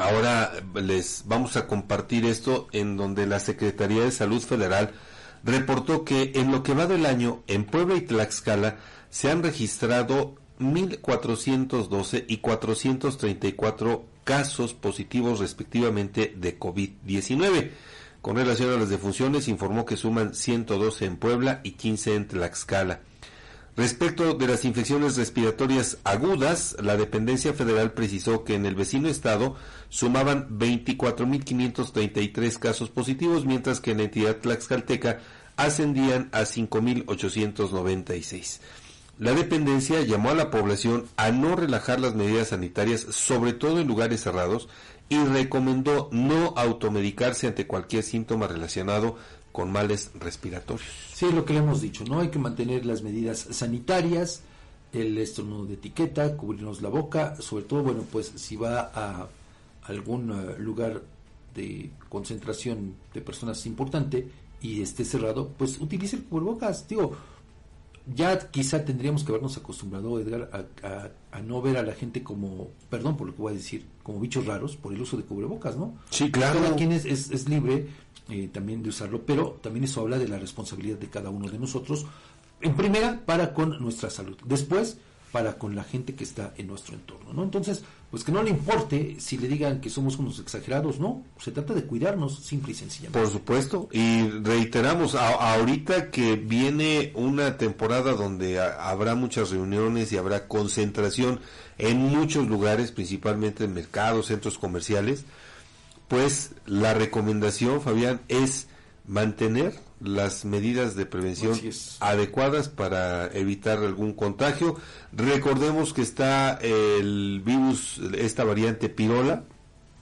Ahora les vamos a compartir esto en donde la Secretaría de Salud Federal reportó que en lo que va del año en Puebla y Tlaxcala se han registrado 1.412 y 434 casos positivos respectivamente de COVID-19. Con relación a las defunciones, informó que suman 112 en Puebla y 15 en Tlaxcala. Respecto de las infecciones respiratorias agudas, la dependencia federal precisó que en el vecino estado sumaban 24.533 casos positivos, mientras que en la entidad tlaxcalteca ascendían a 5.896. La dependencia llamó a la población a no relajar las medidas sanitarias, sobre todo en lugares cerrados, y recomendó no automedicarse ante cualquier síntoma relacionado con males respiratorios. Sí, es lo que le hemos dicho, ¿no? Hay que mantener las medidas sanitarias, el estornudo de etiqueta, cubrirnos la boca, sobre todo, bueno, pues si va a algún eh, lugar de concentración de personas importante y esté cerrado, pues utilice el cubrebocas. Digo, ya quizá tendríamos que habernos acostumbrado, Edgar, a, no ver a la gente como, perdón por lo que voy a decir, como bichos raros por el uso de cubrebocas, ¿no? Sí, claro. Cada quien es, es, libre eh, también de usarlo, pero también eso habla de la responsabilidad de cada uno de nosotros, en primera, para con nuestra salud. Después, para con la gente que está en nuestro entorno, ¿no? Entonces, pues que no le importe si le digan que somos unos exagerados, no, se trata de cuidarnos simple y sencillamente. Por supuesto, y reiteramos, ahorita que viene una temporada donde habrá muchas reuniones y habrá concentración en muchos lugares, principalmente en mercados, centros comerciales, pues la recomendación, Fabián, es mantener las medidas de prevención adecuadas para evitar algún contagio. Recordemos que está el virus, esta variante pirola,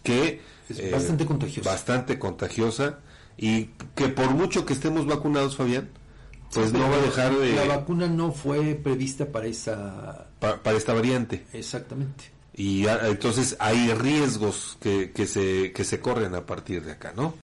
que es eh, bastante contagiosa. Bastante contagiosa y que por mucho que estemos vacunados, Fabián, pues no va a dejar de... La vacuna no fue prevista para esa... para esta variante. Exactamente. Y entonces hay riesgos que, que, se, que se corren a partir de acá, ¿no?